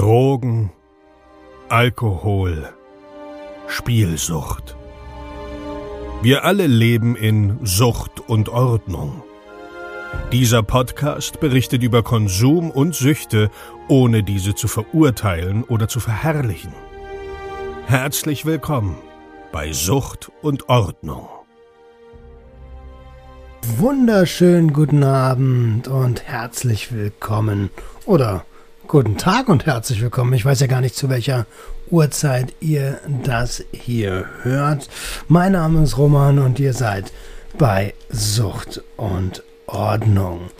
Drogen, Alkohol, Spielsucht. Wir alle leben in Sucht und Ordnung. Dieser Podcast berichtet über Konsum und Süchte, ohne diese zu verurteilen oder zu verherrlichen. Herzlich willkommen bei Sucht und Ordnung. Wunderschönen guten Abend und herzlich willkommen oder Guten Tag und herzlich willkommen. Ich weiß ja gar nicht, zu welcher Uhrzeit ihr das hier hört. Mein Name ist Roman und ihr seid bei Sucht und Ordnung.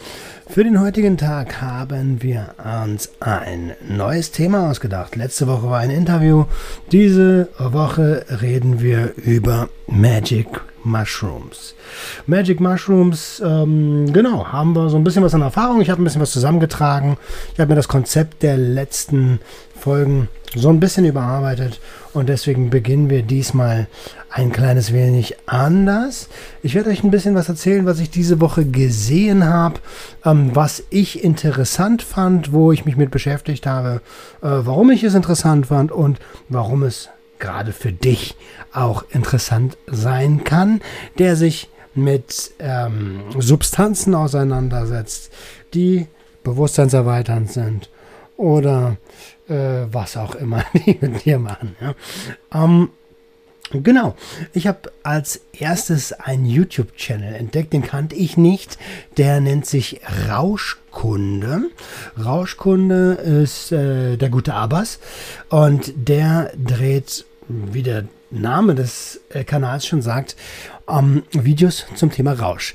Für den heutigen Tag haben wir uns ein neues Thema ausgedacht. Letzte Woche war ein Interview. Diese Woche reden wir über Magic Mushrooms. Magic Mushrooms, ähm, genau, haben wir so ein bisschen was an Erfahrung. Ich habe ein bisschen was zusammengetragen. Ich habe mir das Konzept der letzten Folgen so ein bisschen überarbeitet und deswegen beginnen wir diesmal ein kleines wenig anders. Ich werde euch ein bisschen was erzählen, was ich diese Woche gesehen habe, ähm, was ich interessant fand, wo ich mich mit beschäftigt habe, äh, warum ich es interessant fand und warum es gerade für dich auch interessant sein kann, der sich mit ähm, Substanzen auseinandersetzt, die bewusstseinserweiternd sind oder äh, was auch immer die mit dir machen. Ja. Ähm, Genau. Ich habe als erstes einen YouTube-Channel entdeckt, den kannte ich nicht. Der nennt sich Rauschkunde. Rauschkunde ist äh, der gute Abbas und der dreht, wie der Name des äh, Kanals schon sagt, ähm, Videos zum Thema Rausch.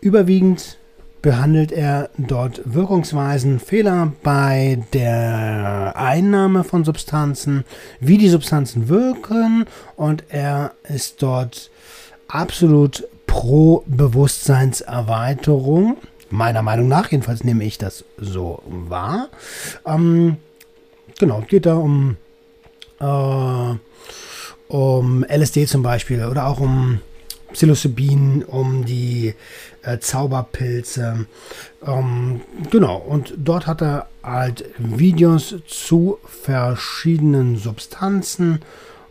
Überwiegend behandelt er dort Wirkungsweisen, Fehler bei der Einnahme von Substanzen, wie die Substanzen wirken und er ist dort absolut pro Bewusstseinserweiterung. Meiner Meinung nach, jedenfalls nehme ich das so wahr. Ähm, genau, geht da um, äh, um LSD zum Beispiel oder auch um Psilocybin, um die äh, Zauberpilze. Ähm, genau, und dort hat er halt Videos zu verschiedenen Substanzen.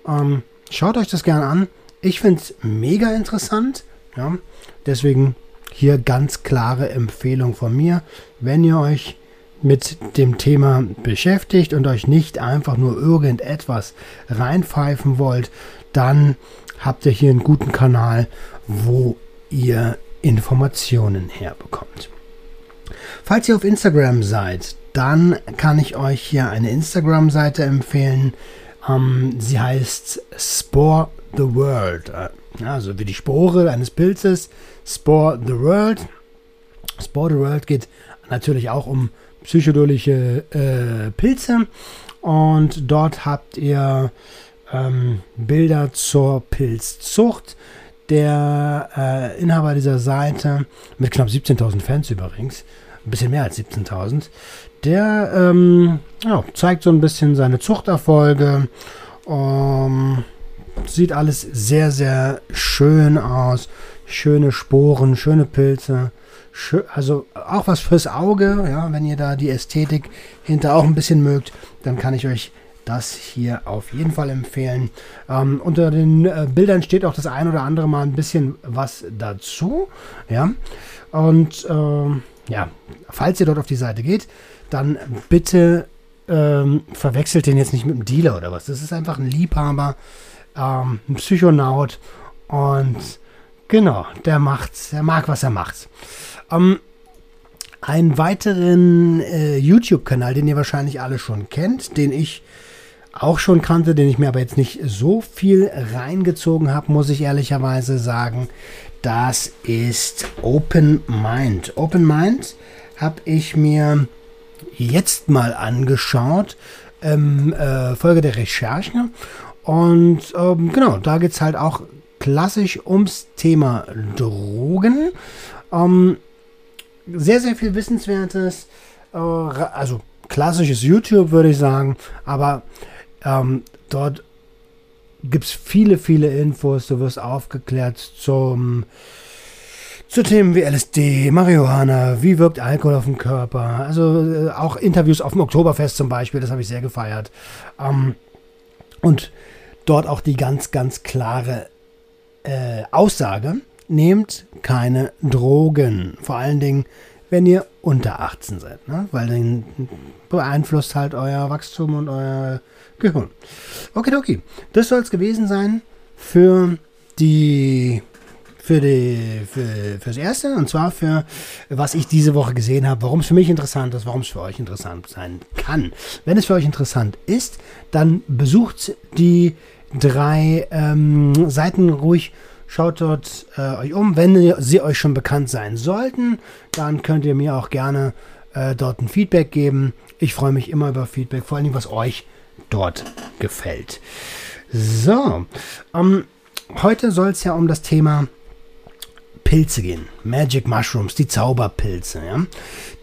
Ähm, schaut euch das gerne an. Ich finde es mega interessant. Ja? Deswegen hier ganz klare Empfehlung von mir, wenn ihr euch mit dem Thema beschäftigt und euch nicht einfach nur irgendetwas reinpfeifen wollt, dann habt ihr hier einen guten Kanal, wo ihr Informationen herbekommt. Falls ihr auf Instagram seid, dann kann ich euch hier eine Instagram-Seite empfehlen. Ähm, sie heißt Spore the World. Äh, also wie die Spore eines Pilzes. Spore the World. Spore the World geht natürlich auch um psychedelische äh, Pilze. Und dort habt ihr ähm, Bilder zur Pilzzucht. Der äh, Inhaber dieser Seite, mit knapp 17.000 Fans übrigens, ein bisschen mehr als 17.000, der ähm, ja, zeigt so ein bisschen seine Zuchterfolge. Um, sieht alles sehr, sehr schön aus. Schöne Sporen, schöne Pilze. Also auch was fürs Auge. Ja, wenn ihr da die Ästhetik hinter auch ein bisschen mögt, dann kann ich euch das hier auf jeden Fall empfehlen. Ähm, unter den äh, Bildern steht auch das ein oder andere Mal ein bisschen was dazu. Ja. Und ähm, ja, falls ihr dort auf die Seite geht, dann bitte ähm, verwechselt den jetzt nicht mit einem Dealer oder was. Das ist einfach ein Liebhaber, ähm, ein Psychonaut und genau, der macht's, der mag, was er macht. Ähm, einen weiteren äh, YouTube-Kanal, den ihr wahrscheinlich alle schon kennt, den ich auch schon kannte, den ich mir aber jetzt nicht so viel reingezogen habe, muss ich ehrlicherweise sagen. Das ist Open Mind. Open Mind habe ich mir jetzt mal angeschaut, ähm, äh, Folge der Recherche. Und ähm, genau, da geht es halt auch klassisch ums Thema Drogen. Ähm, sehr, sehr viel Wissenswertes. Äh, also klassisches YouTube, würde ich sagen. Aber ähm, dort gibt es viele, viele Infos. Du wirst aufgeklärt zum, zu Themen wie LSD, Marihuana, wie wirkt Alkohol auf den Körper. Also äh, auch Interviews auf dem Oktoberfest zum Beispiel, das habe ich sehr gefeiert. Ähm, und dort auch die ganz, ganz klare äh, Aussage, nehmt keine Drogen. Vor allen Dingen, wenn ihr unter 18 seid, ne? weil dann beeinflusst halt euer Wachstum und euer Gehirn. Okay, okay. Das soll es gewesen sein für die für, die, für, fürs Erste und zwar für was ich diese Woche gesehen habe, warum es für mich interessant ist, warum es für euch interessant sein kann. Wenn es für euch interessant ist, dann besucht die drei ähm, Seiten ruhig, schaut dort äh, euch um. Wenn sie euch schon bekannt sein sollten, dann könnt ihr mir auch gerne äh, dort ein Feedback geben. Ich freue mich immer über Feedback, vor allem was euch dort gefällt. So, ähm, heute soll es ja um das Thema Pilze gehen. Magic Mushrooms, die Zauberpilze. Ja?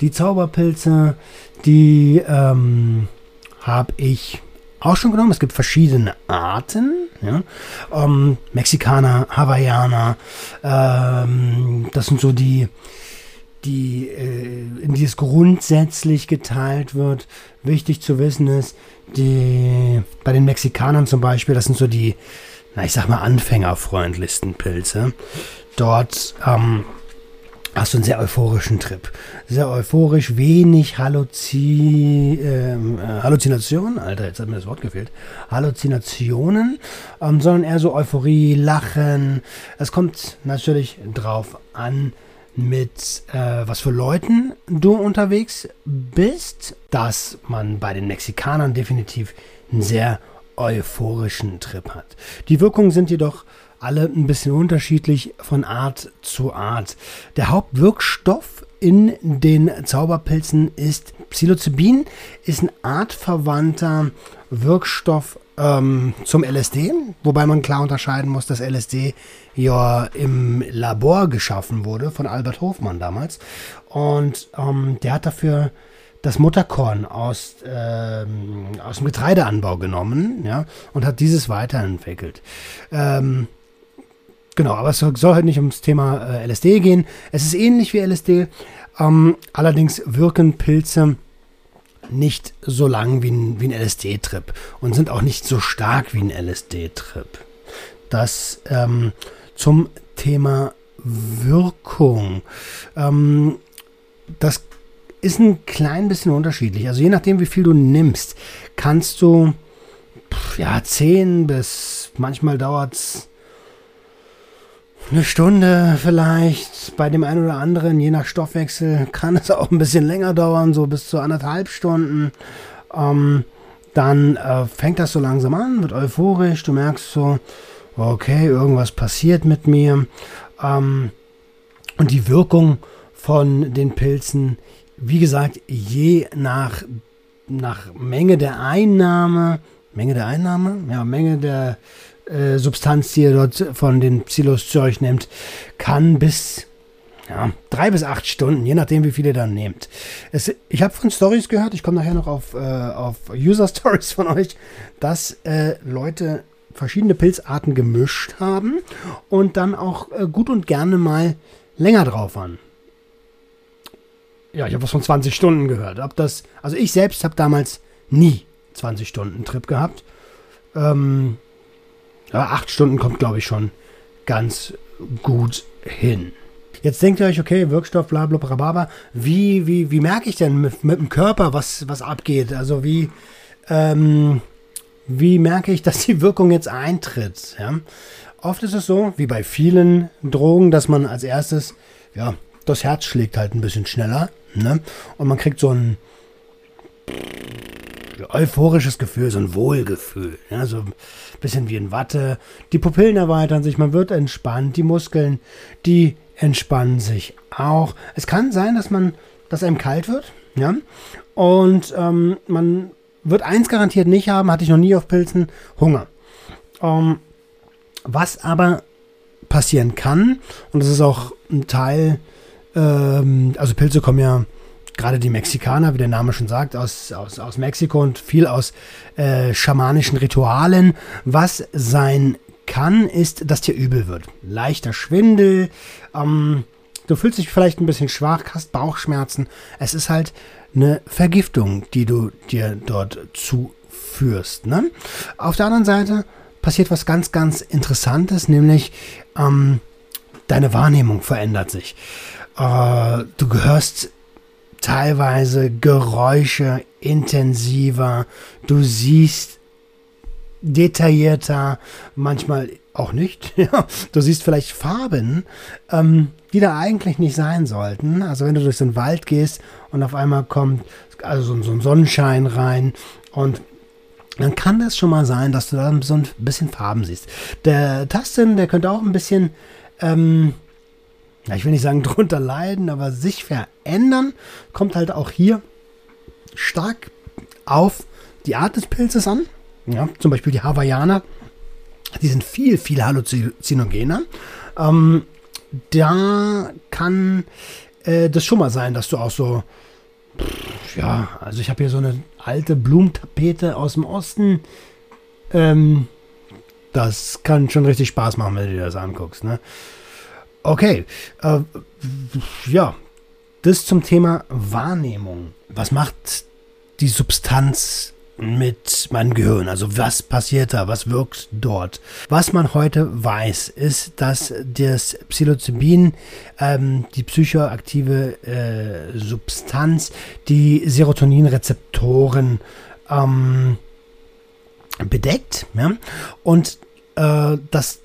Die Zauberpilze, die ähm, habe ich auch schon genommen. Es gibt verschiedene Arten. Ja? Ähm, Mexikaner, Hawaiianer, ähm, das sind so die, die, äh, in die es grundsätzlich geteilt wird. Wichtig zu wissen ist, die, bei den Mexikanern zum Beispiel, das sind so die, na, ich sag mal, anfängerfreundlichsten Pilze dort ähm, hast du einen sehr euphorischen Trip. Sehr euphorisch, wenig Halluzi ähm, äh, Halluzinationen, Alter, jetzt hat mir das Wort gefehlt. Halluzinationen, ähm, sondern eher so Euphorie, Lachen. Es kommt natürlich drauf an, mit äh, was für Leuten du unterwegs bist, dass man bei den Mexikanern definitiv einen sehr euphorischen Trip hat. Die Wirkungen sind jedoch alle ein bisschen unterschiedlich von Art zu Art. Der Hauptwirkstoff in den Zauberpilzen ist Psilocybin, ist ein artverwandter Wirkstoff ähm, zum LSD, wobei man klar unterscheiden muss, dass LSD ja im Labor geschaffen wurde von Albert Hofmann damals und ähm, der hat dafür das Mutterkorn aus, ähm, aus dem Getreideanbau genommen ja, und hat dieses weiterentwickelt. Ähm, Genau, aber es soll halt nicht ums Thema äh, LSD gehen. Es ist ähnlich wie LSD. Ähm, allerdings wirken Pilze nicht so lang wie ein, wie ein LSD-Trip und sind auch nicht so stark wie ein LSD-Trip. Das ähm, zum Thema Wirkung. Ähm, das ist ein klein bisschen unterschiedlich. Also je nachdem, wie viel du nimmst, kannst du ja 10 bis manchmal dauert es eine Stunde vielleicht. Bei dem einen oder anderen, je nach Stoffwechsel, kann es auch ein bisschen länger dauern, so bis zu anderthalb Stunden. Ähm, dann äh, fängt das so langsam an, wird euphorisch. Du merkst so, okay, irgendwas passiert mit mir. Ähm, und die Wirkung von den Pilzen, wie gesagt, je nach, nach Menge der Einnahme, Menge der Einnahme, ja, Menge der äh, Substanz, die ihr dort von den Psilos nimmt, kann bis ja, drei bis acht Stunden, je nachdem, wie viele ihr dann nehmt. Es, ich habe von Stories gehört, ich komme nachher noch auf, äh, auf User-Stories von euch, dass äh, Leute verschiedene Pilzarten gemischt haben und dann auch äh, gut und gerne mal länger drauf waren. Ja, ich habe was von 20 Stunden gehört. Ob das, also ich selbst habe damals nie 20 Stunden Trip gehabt. Ähm, ja, acht Stunden kommt, glaube ich, schon ganz gut hin. Jetzt denkt ihr euch, okay, Wirkstoff, bla bla bla, wie, wie, wie merke ich denn mit, mit dem Körper, was, was abgeht? Also wie, ähm, wie merke ich, dass die Wirkung jetzt eintritt? Ja? Oft ist es so, wie bei vielen Drogen, dass man als erstes, ja, das Herz schlägt halt ein bisschen schneller. Ne? Und man kriegt so ein euphorisches Gefühl, so ein Wohlgefühl. Ja, so ein bisschen wie in Watte. Die Pupillen erweitern sich, man wird entspannt, die Muskeln, die entspannen sich auch. Es kann sein, dass man, dass einem kalt wird, ja, und ähm, man wird eins garantiert nicht haben, hatte ich noch nie auf Pilzen, Hunger. Ähm, was aber passieren kann, und das ist auch ein Teil, ähm, also Pilze kommen ja gerade die Mexikaner, wie der Name schon sagt, aus, aus, aus Mexiko und viel aus äh, schamanischen Ritualen. Was sein kann, ist, dass dir übel wird. Leichter Schwindel, ähm, du fühlst dich vielleicht ein bisschen schwach, hast Bauchschmerzen. Es ist halt eine Vergiftung, die du dir dort zuführst. Ne? Auf der anderen Seite passiert was ganz, ganz Interessantes, nämlich ähm, deine Wahrnehmung verändert sich. Äh, du gehörst teilweise Geräusche intensiver, du siehst detaillierter, manchmal auch nicht. du siehst vielleicht Farben, ähm, die da eigentlich nicht sein sollten. Also wenn du durch den Wald gehst und auf einmal kommt also so ein Sonnenschein rein und dann kann das schon mal sein, dass du da so ein bisschen Farben siehst. Der Tasten, der könnte auch ein bisschen, ähm, ich will nicht sagen drunter leiden, aber sich verändern, kommt halt auch hier stark auf die Art des Pilzes an. Ja, zum Beispiel die Hawaiianer, die sind viel, viel halluzinogener. Ähm, da kann äh, das schon mal sein, dass du auch so, pff, ja, also ich habe hier so eine alte Blumentapete aus dem Osten. Ähm, das kann schon richtig Spaß machen, wenn du dir das anguckst. Ne? Okay, äh, ja, das zum Thema Wahrnehmung. Was macht die Substanz mit meinem Gehirn. Also was passiert da? Was wirkt dort? Was man heute weiß, ist, dass das Psilocybin, ähm, die psychoaktive äh, Substanz, die Serotoninrezeptoren ähm, bedeckt ja? und äh, dass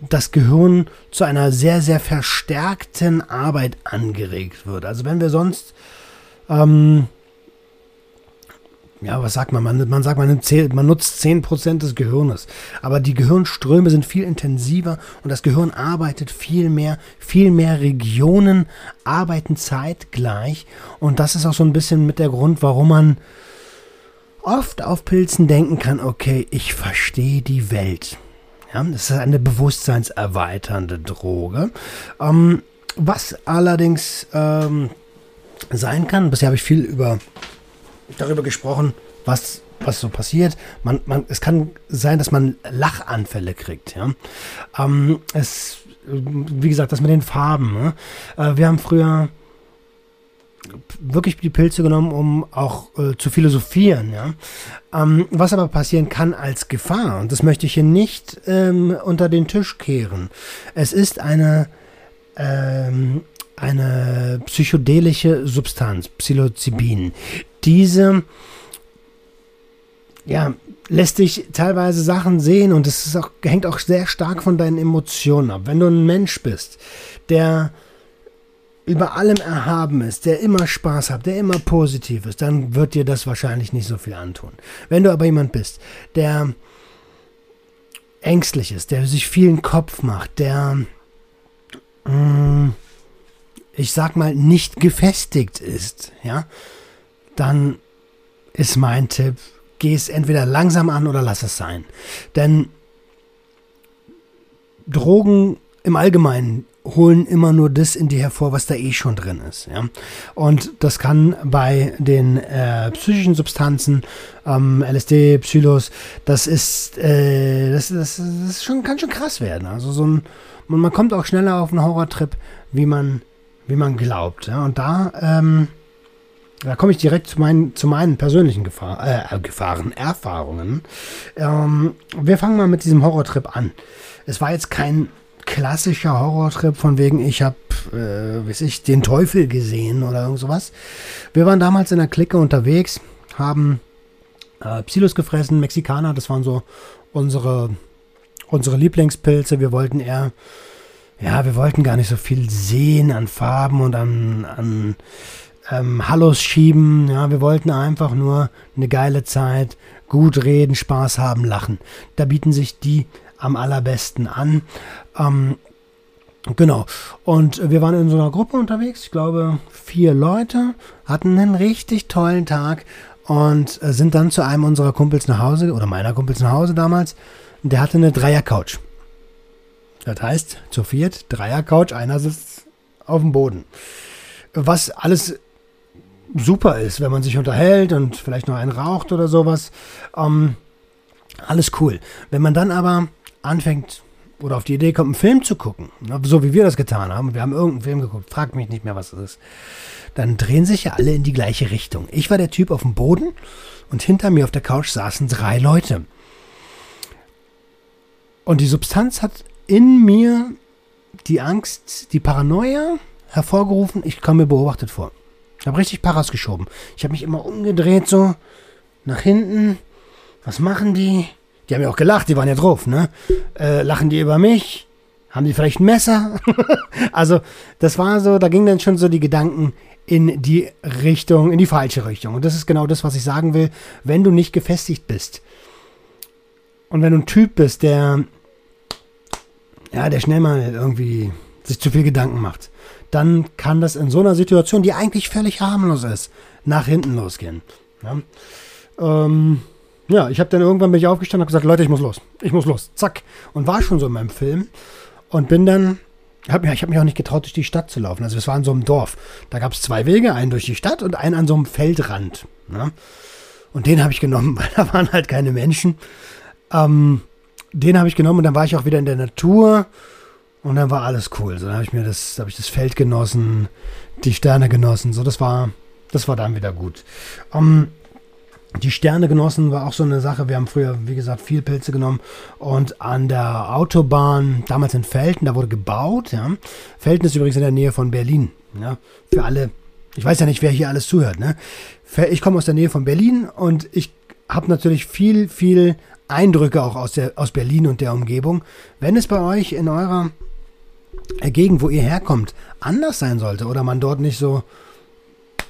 das Gehirn zu einer sehr, sehr verstärkten Arbeit angeregt wird. Also wenn wir sonst ähm, ja, was sagt man? Man, man sagt, man, nimmt man nutzt 10% des Gehirnes. Aber die Gehirnströme sind viel intensiver und das Gehirn arbeitet viel mehr, viel mehr Regionen arbeiten zeitgleich. Und das ist auch so ein bisschen mit der Grund, warum man oft auf Pilzen denken kann, okay, ich verstehe die Welt. Ja, das ist eine bewusstseinserweiternde Droge. Ähm, was allerdings ähm, sein kann, bisher habe ich viel über darüber gesprochen, was, was so passiert. Man, man, es kann sein, dass man Lachanfälle kriegt. Ja? Ähm, es, wie gesagt, das mit den Farben. Ne? Äh, wir haben früher wirklich die Pilze genommen, um auch äh, zu philosophieren. Ja? Ähm, was aber passieren kann als Gefahr, und das möchte ich hier nicht ähm, unter den Tisch kehren. Es ist eine ähm, eine psychedelische Substanz, Psilocybin. Diese ja, lässt dich teilweise Sachen sehen und es auch, hängt auch sehr stark von deinen Emotionen ab. Wenn du ein Mensch bist, der über allem erhaben ist, der immer Spaß hat, der immer positiv ist, dann wird dir das wahrscheinlich nicht so viel antun. Wenn du aber jemand bist, der ängstlich ist, der sich viel in den Kopf macht, der mm, ich sag mal, nicht gefestigt ist, ja, dann ist mein Tipp, geh es entweder langsam an oder lass es sein. Denn Drogen im Allgemeinen holen immer nur das in dir hervor, was da eh schon drin ist. Ja? Und das kann bei den äh, psychischen Substanzen, ähm, LSD, Psylos, das ist, äh, das, das, das schon, kann schon krass werden. Also so ein, man kommt auch schneller auf einen Horrortrip, wie man wie man glaubt. Ja? Und da, ähm, da komme ich direkt zu meinen, zu meinen persönlichen Gefahr, äh, Gefahren, Erfahrungen. Ähm, wir fangen mal mit diesem Horrortrip an. Es war jetzt kein klassischer Horrortrip von wegen, ich habe, äh, weiß ich, den Teufel gesehen oder irgend sowas. Wir waren damals in der Clique unterwegs, haben äh, Psilos gefressen, Mexikaner, das waren so unsere, unsere Lieblingspilze. Wir wollten eher ja, wir wollten gar nicht so viel sehen an Farben und an, an ähm, Hallos schieben. Ja, wir wollten einfach nur eine geile Zeit, gut reden, Spaß haben, lachen. Da bieten sich die am allerbesten an. Ähm, Genau. Und wir waren in so einer Gruppe unterwegs, ich glaube vier Leute, hatten einen richtig tollen Tag und äh, sind dann zu einem unserer Kumpels nach Hause, oder meiner Kumpels nach Hause damals. Der hatte eine Dreier-Couch. Das heißt, zu viert, Dreier-Couch, einer sitzt auf dem Boden. Was alles super ist, wenn man sich unterhält und vielleicht noch einen raucht oder sowas. Ähm, alles cool. Wenn man dann aber anfängt, oder auf die Idee kommt, einen Film zu gucken, so wie wir das getan haben, wir haben irgendeinen Film geguckt, fragt mich nicht mehr, was es ist, dann drehen sich ja alle in die gleiche Richtung. Ich war der Typ auf dem Boden und hinter mir auf der Couch saßen drei Leute. Und die Substanz hat in mir die Angst, die Paranoia hervorgerufen, ich kam mir beobachtet vor. Ich habe richtig Paras geschoben. Ich habe mich immer umgedreht, so nach hinten. Was machen die? Die haben ja auch gelacht, die waren ja drauf, ne? Äh, lachen die über mich? Haben die vielleicht ein Messer? also, das war so, da gingen dann schon so die Gedanken in die Richtung, in die falsche Richtung. Und das ist genau das, was ich sagen will. Wenn du nicht gefestigt bist und wenn du ein Typ bist, der, ja, der schnell mal irgendwie sich zu viel Gedanken macht, dann kann das in so einer Situation, die eigentlich völlig harmlos ist, nach hinten losgehen. Ja, ähm, ja ich habe dann irgendwann mich aufgestanden und gesagt, Leute, ich muss los. Ich muss los. Zack. Und war schon so in meinem Film und bin dann hab, ich habe mich auch nicht getraut, durch die Stadt zu laufen. Also es war in so einem Dorf. Da gab es zwei Wege, einen durch die Stadt und einen an so einem Feldrand. Ne? Und den habe ich genommen, weil da waren halt keine Menschen. Ähm, den habe ich genommen und dann war ich auch wieder in der Natur und dann war alles cool. So, dann habe ich mir das, habe ich das Feld genossen, die Sterne genossen. So, das war, das war dann wieder gut. Ähm, die Sterne genossen war auch so eine Sache. Wir haben früher, wie gesagt, viel Pilze genommen. Und an der Autobahn, damals in Felten, da wurde gebaut. Ja. Felten ist übrigens in der Nähe von Berlin. Ja. Für alle, ich weiß ja nicht, wer hier alles zuhört. Ne. Ich komme aus der Nähe von Berlin und ich habe natürlich viel, viel Eindrücke auch aus, der, aus Berlin und der Umgebung. Wenn es bei euch in eurer Gegend, wo ihr herkommt, anders sein sollte oder man dort nicht so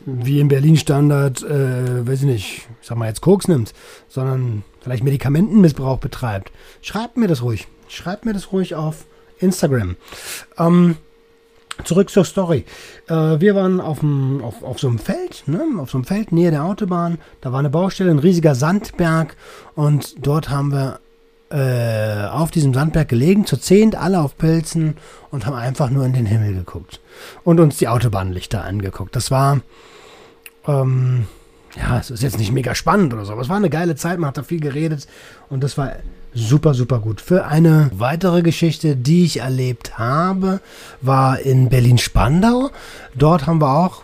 wie in Berlin Standard, äh, weiß ich nicht, ich sag mal jetzt Koks nimmt, sondern vielleicht Medikamentenmissbrauch betreibt, schreibt mir das ruhig. Schreibt mir das ruhig auf Instagram. Ähm, zurück zur Story. Äh, wir waren auf, dem, auf, auf so einem Feld, ne? auf so einem Feld nähe der Autobahn. Da war eine Baustelle, ein riesiger Sandberg und dort haben wir äh, auf diesem Sandberg gelegen, zu zehnt, alle auf Pilzen und haben einfach nur in den Himmel geguckt und uns die Autobahnlichter angeguckt. Das war ähm, ja, es ist jetzt nicht mega spannend oder so, aber es war eine geile Zeit, man hat da viel geredet und das war super, super gut. Für eine weitere Geschichte, die ich erlebt habe, war in Berlin-Spandau. Dort haben wir auch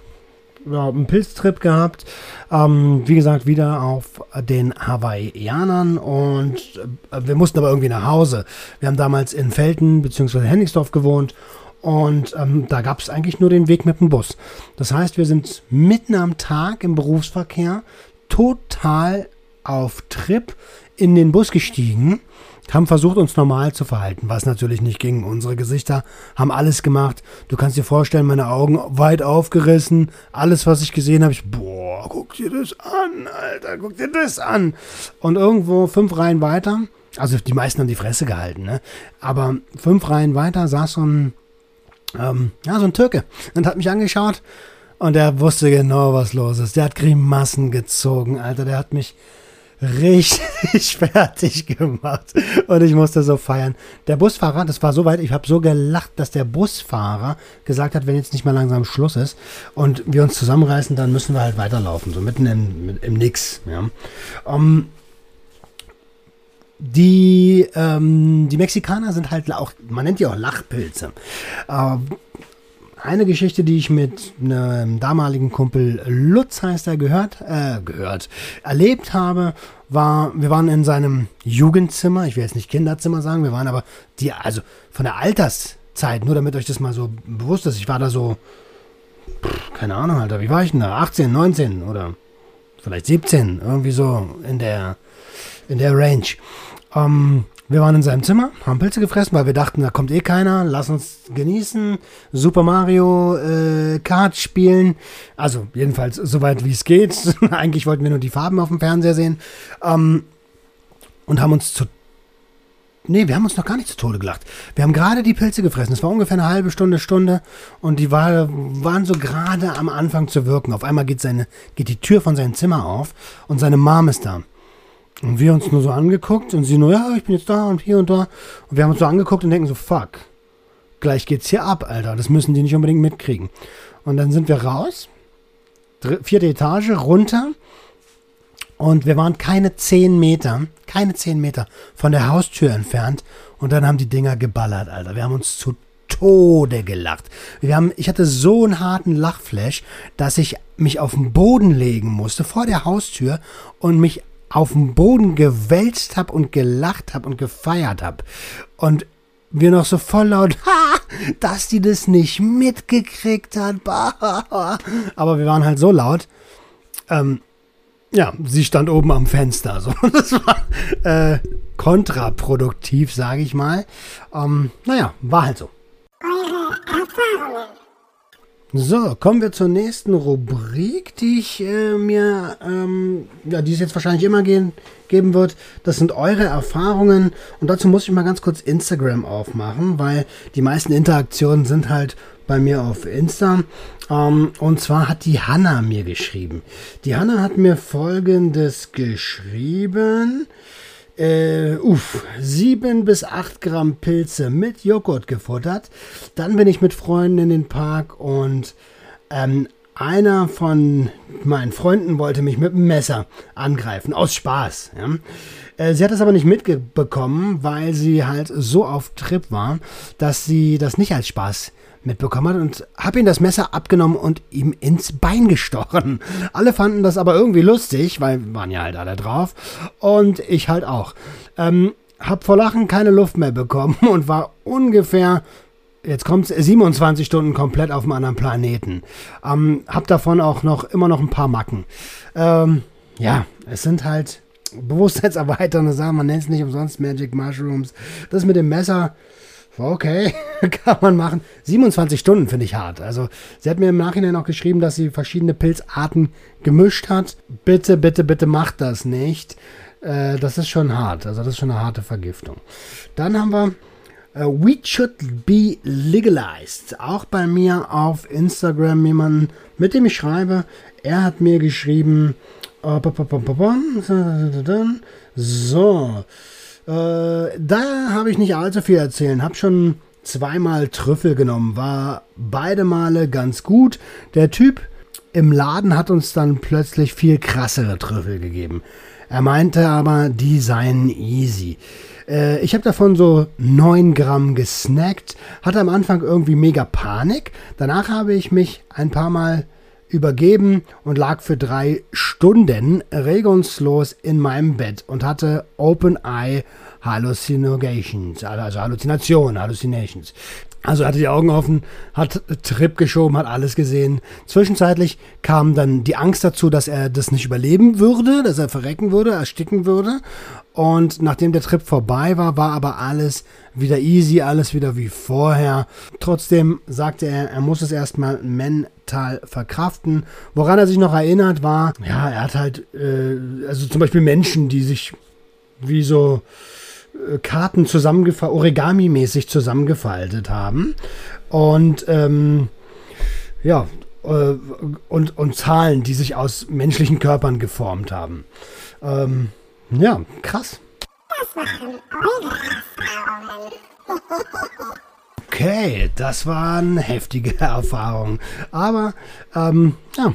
ja, einen Pilztrip gehabt. Ähm, wie gesagt, wieder auf den Hawaiianern und äh, wir mussten aber irgendwie nach Hause. Wir haben damals in Felten bzw. Hennigsdorf gewohnt und ähm, da gab es eigentlich nur den Weg mit dem Bus. Das heißt, wir sind mitten am Tag im Berufsverkehr total auf Trip in den Bus gestiegen, haben versucht, uns normal zu verhalten, was natürlich nicht ging. Unsere Gesichter haben alles gemacht. Du kannst dir vorstellen, meine Augen weit aufgerissen. Alles, was ich gesehen habe, ich, boah, guck dir das an, Alter, guck dir das an. Und irgendwo fünf Reihen weiter, also die meisten haben die Fresse gehalten, ne? Aber fünf Reihen weiter saß so ein ähm, ja, so ein Türke. Und hat mich angeschaut und der wusste genau, was los ist. Der hat Grimassen gezogen, Alter. Der hat mich richtig fertig gemacht. Und ich musste so feiern. Der Busfahrer, das war so weit, ich habe so gelacht, dass der Busfahrer gesagt hat, wenn jetzt nicht mal langsam Schluss ist und wir uns zusammenreißen, dann müssen wir halt weiterlaufen. So mitten im, im Nix. Ja. Um, die, ähm, die Mexikaner sind halt auch, man nennt die auch Lachpilze. Äh, eine Geschichte, die ich mit einem damaligen Kumpel Lutz heißt er gehört, äh, gehört, erlebt habe, war, wir waren in seinem Jugendzimmer, ich will jetzt nicht Kinderzimmer sagen, wir waren aber die, also von der Alterszeit, nur damit euch das mal so bewusst ist, ich war da so, keine Ahnung, Alter, wie war ich denn da? 18, 19 oder vielleicht 17, irgendwie so in der, in der Range. Ähm, wir waren in seinem Zimmer, haben Pilze gefressen, weil wir dachten, da kommt eh keiner, lass uns genießen, Super Mario äh, Kart spielen. Also jedenfalls soweit wie es geht. Eigentlich wollten wir nur die Farben auf dem Fernseher sehen. Ähm, und haben uns zu Nee, wir haben uns noch gar nicht zu Tode gelacht. Wir haben gerade die Pilze gefressen. Es war ungefähr eine halbe Stunde, Stunde. Und die war, waren so gerade am Anfang zu wirken. Auf einmal geht, seine, geht die Tür von seinem Zimmer auf und seine Mom ist da. Und wir uns nur so angeguckt und sie nur, ja, ich bin jetzt da und hier und da. Und wir haben uns so angeguckt und denken so, fuck, gleich geht's hier ab, Alter. Das müssen die nicht unbedingt mitkriegen. Und dann sind wir raus, vierte Etage, runter. Und wir waren keine zehn Meter, keine zehn Meter von der Haustür entfernt. Und dann haben die Dinger geballert, Alter. Wir haben uns zu Tode gelacht. Wir haben, ich hatte so einen harten Lachflash, dass ich mich auf den Boden legen musste vor der Haustür und mich auf den Boden gewälzt habe und gelacht habe und gefeiert habe. Und wir noch so voll laut, ha, dass die das nicht mitgekriegt hat. Aber wir waren halt so laut. Ähm, ja, sie stand oben am Fenster. So. Das war äh, kontraproduktiv, sage ich mal. Ähm, naja, war halt so. So, kommen wir zur nächsten Rubrik, die ich äh, mir, ähm, ja, die es jetzt wahrscheinlich immer gehen, geben wird. Das sind eure Erfahrungen. Und dazu muss ich mal ganz kurz Instagram aufmachen, weil die meisten Interaktionen sind halt bei mir auf Insta. Ähm, und zwar hat die Hanna mir geschrieben. Die Hanna hat mir folgendes geschrieben äh, uff, 7 bis 8 Gramm Pilze mit Joghurt gefuttert. Dann bin ich mit Freunden in den Park und ähm, einer von meinen Freunden wollte mich mit einem Messer angreifen, aus Spaß. Ja. Äh, sie hat das aber nicht mitbekommen, weil sie halt so auf Trip war, dass sie das nicht als Spaß mitbekommen hat und habe ihm das Messer abgenommen und ihm ins Bein gestochen. Alle fanden das aber irgendwie lustig, weil waren ja halt alle drauf und ich halt auch. Ähm, hab vor Lachen keine Luft mehr bekommen und war ungefähr jetzt kommt 27 Stunden komplett auf einem anderen Planeten. Ähm, hab davon auch noch immer noch ein paar Macken. Ähm, ja, es sind halt bewusstseinserweiternde Sachen. Man nennt es nicht umsonst Magic Mushrooms. Das mit dem Messer okay, kann man machen. 27 Stunden finde ich hart. Also, sie hat mir im Nachhinein auch geschrieben, dass sie verschiedene Pilzarten gemischt hat. Bitte, bitte, bitte macht das nicht. Äh, das ist schon hart. Also, das ist schon eine harte Vergiftung. Dann haben wir Uh, Weed should be legalized. Auch bei mir auf Instagram jemanden, mit dem ich schreibe. Er hat mir geschrieben. So. Äh, da habe ich nicht allzu viel erzählen. Hab schon zweimal Trüffel genommen. War beide Male ganz gut. Der Typ im Laden hat uns dann plötzlich viel krassere Trüffel gegeben. Er meinte aber, die seien easy. Äh, ich habe davon so 9 Gramm gesnackt, hatte am Anfang irgendwie mega Panik. Danach habe ich mich ein paar Mal übergeben und lag für drei Stunden regungslos in meinem Bett und hatte Open Eye Hallucinations, also Halluzinationen, Hallucinations. Also hatte die Augen offen, hat Trip geschoben, hat alles gesehen. Zwischenzeitlich kam dann die Angst dazu, dass er das nicht überleben würde, dass er verrecken würde, ersticken würde. Und nachdem der Trip vorbei war, war aber alles wieder easy, alles wieder wie vorher. Trotzdem sagte er, er muss es erstmal mental verkraften. Woran er sich noch erinnert war, ja, er hat halt, äh, also zum Beispiel Menschen, die sich wie so Karten zusammengefaltet, Origami-mäßig zusammengefaltet haben. Und ähm, ja, äh, und, und Zahlen, die sich aus menschlichen Körpern geformt haben. Ähm, ja, krass. Das eure Erfahrungen. okay, das waren heftige Erfahrungen. Aber, ähm, ja,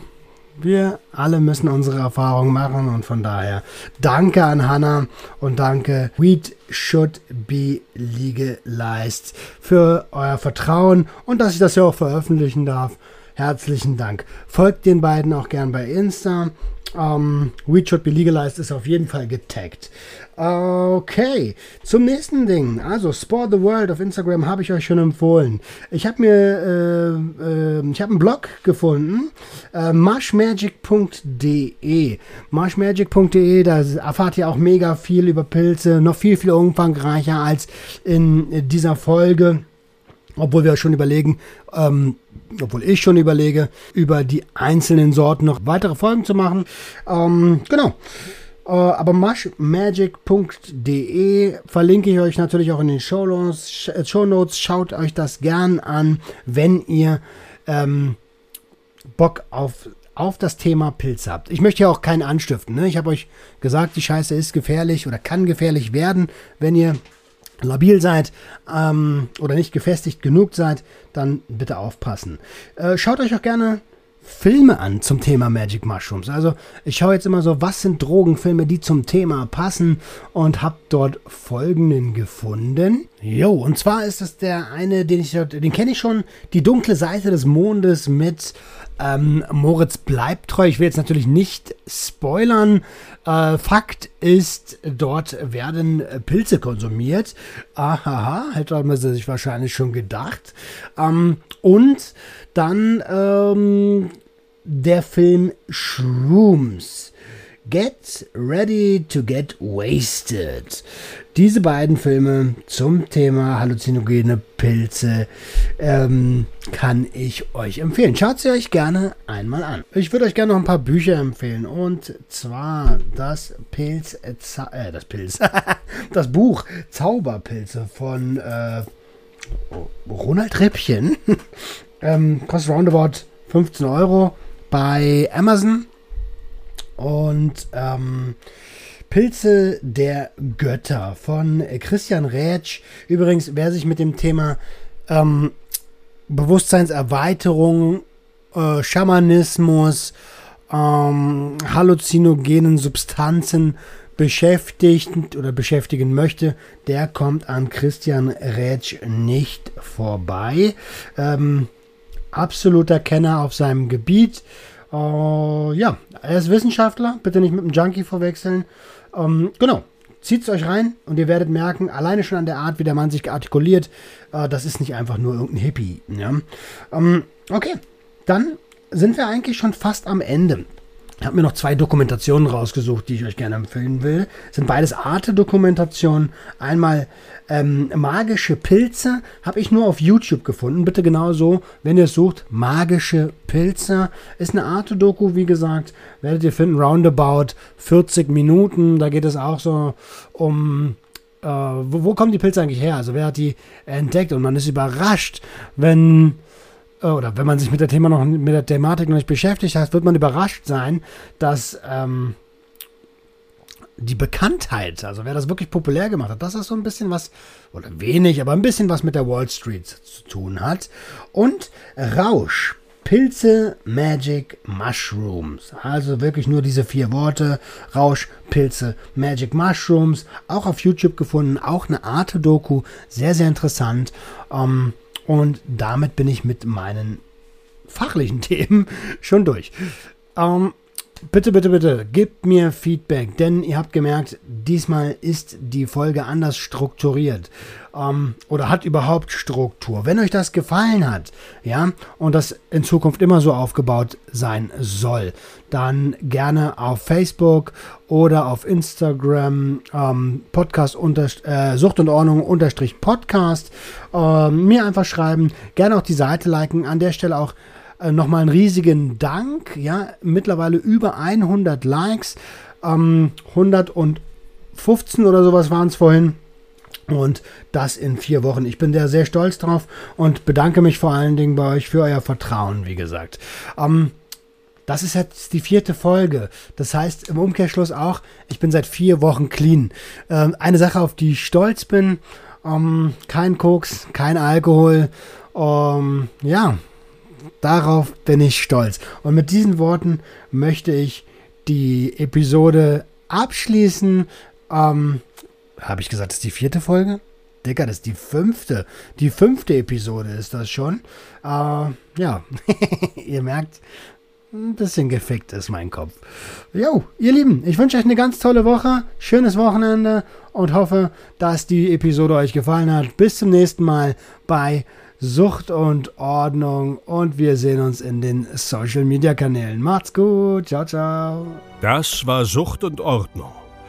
wir alle müssen unsere Erfahrungen machen und von daher danke an Hannah und danke Weed Should Be Legalized für euer Vertrauen und dass ich das ja auch veröffentlichen darf. Herzlichen Dank. Folgt den beiden auch gern bei Insta. Um, Weed Should Be Legalized ist auf jeden Fall getaggt. Okay, zum nächsten Ding. Also Sport the World auf Instagram habe ich euch schon empfohlen. Ich habe mir, äh, äh, ich habe einen Blog gefunden, äh, marshmagic.de. Marshmagic.de, da erfahrt ihr auch mega viel über Pilze, noch viel, viel umfangreicher als in dieser Folge. Obwohl wir schon überlegen, ähm, obwohl ich schon überlege, über die einzelnen Sorten noch weitere Folgen zu machen. Ähm, genau. Uh, aber mushmagic.de verlinke ich euch natürlich auch in den Show Notes. Äh, Show Notes. Schaut euch das gern an, wenn ihr ähm, Bock auf, auf das Thema Pilz habt. Ich möchte ja auch keinen anstiften. Ne? Ich habe euch gesagt, die Scheiße ist gefährlich oder kann gefährlich werden, wenn ihr labil seid ähm, oder nicht gefestigt genug seid, dann bitte aufpassen. Äh, schaut euch auch gerne Filme an zum Thema Magic Mushrooms. Also ich schaue jetzt immer so, was sind Drogenfilme, die zum Thema passen und habe dort folgenden gefunden. Jo, und zwar ist das der eine, den ich, den kenne ich schon, die dunkle Seite des Mondes mit ähm, Moritz bleibt treu. Ich will jetzt natürlich nicht spoilern. Äh, Fakt ist, dort werden Pilze konsumiert. Aha, hätte man sich wahrscheinlich schon gedacht. Ähm, und dann ähm, der Film Shrooms. Get Ready to Get Wasted. Diese beiden Filme zum Thema halluzinogene Pilze ähm, kann ich euch empfehlen. Schaut sie euch gerne einmal an. Ich würde euch gerne noch ein paar Bücher empfehlen. Und zwar das Pilz, äh, das Pilz, das Buch Zauberpilze von äh, Ronald Rippchen. ähm, kostet roundabout 15 Euro bei Amazon und ähm, Pilze der Götter von Christian Rätsch. Übrigens, wer sich mit dem Thema ähm, Bewusstseinserweiterung, äh, Schamanismus, ähm, halluzinogenen Substanzen beschäftigt oder beschäftigen möchte, der kommt an Christian Rätsch nicht vorbei. Ähm, absoluter Kenner auf seinem Gebiet. Uh, ja, er ist Wissenschaftler, bitte nicht mit einem Junkie verwechseln. Um, ähm, genau, zieht es euch rein und ihr werdet merken, alleine schon an der Art, wie der Mann sich artikuliert, uh, das ist nicht einfach nur irgendein Hippie. Ja? Um, ähm, okay, dann sind wir eigentlich schon fast am Ende. Ich habe mir noch zwei Dokumentationen rausgesucht, die ich euch gerne empfehlen will. Das sind beides Arte-Dokumentationen. Einmal ähm, magische Pilze habe ich nur auf YouTube gefunden. Bitte genauso, wenn ihr es sucht, magische Pilze. Ist eine Arte-Doku, wie gesagt. Werdet ihr finden, roundabout 40 Minuten. Da geht es auch so um äh, wo, wo, kommen die Pilze eigentlich her? Also wer hat die entdeckt? Und man ist überrascht, wenn oder wenn man sich mit der Thema noch mit der Thematik noch nicht beschäftigt hat, wird man überrascht sein, dass ähm, die Bekanntheit, also wer das wirklich populär gemacht hat, dass das so ein bisschen was, oder wenig, aber ein bisschen was mit der Wall Street zu tun hat. Und Rausch, Pilze, Magic, Mushrooms. Also wirklich nur diese vier Worte. Rausch, Pilze, Magic, Mushrooms. Auch auf YouTube gefunden. Auch eine Arte-Doku. Sehr, sehr interessant. Ähm, und damit bin ich mit meinen fachlichen Themen schon durch. Ähm, bitte, bitte, bitte, gebt mir Feedback, denn ihr habt gemerkt, diesmal ist die Folge anders strukturiert ähm, oder hat überhaupt Struktur. Wenn euch das gefallen hat, ja, und das in Zukunft immer so aufgebaut sein soll, dann gerne auf Facebook oder auf Instagram ähm, Podcast unter, äh, Sucht und Ordnung unterstrich Podcast äh, mir einfach schreiben, gerne auch die Seite liken, an der Stelle auch äh, nochmal einen riesigen Dank. Ja, mittlerweile über 100 Likes. Ähm, 115 oder sowas waren es vorhin. Und das in vier Wochen. Ich bin da sehr stolz drauf und bedanke mich vor allen Dingen bei euch für euer Vertrauen, wie gesagt. Ähm, das ist jetzt die vierte Folge. Das heißt im Umkehrschluss auch, ich bin seit vier Wochen clean. Ähm, eine Sache, auf die ich stolz bin, ähm, kein Koks, kein Alkohol. Ähm, ja, Darauf bin ich stolz. Und mit diesen Worten möchte ich die Episode abschließen. Ähm, Habe ich gesagt, das ist die vierte Folge? Digga, das ist die fünfte. Die fünfte Episode ist das schon. Äh, ja, ihr merkt, ein bisschen gefickt ist mein Kopf. Jo, ihr Lieben, ich wünsche euch eine ganz tolle Woche, schönes Wochenende und hoffe, dass die Episode euch gefallen hat. Bis zum nächsten Mal bei Sucht und Ordnung und wir sehen uns in den Social Media Kanälen. Macht's gut, ciao, ciao. Das war Sucht und Ordnung.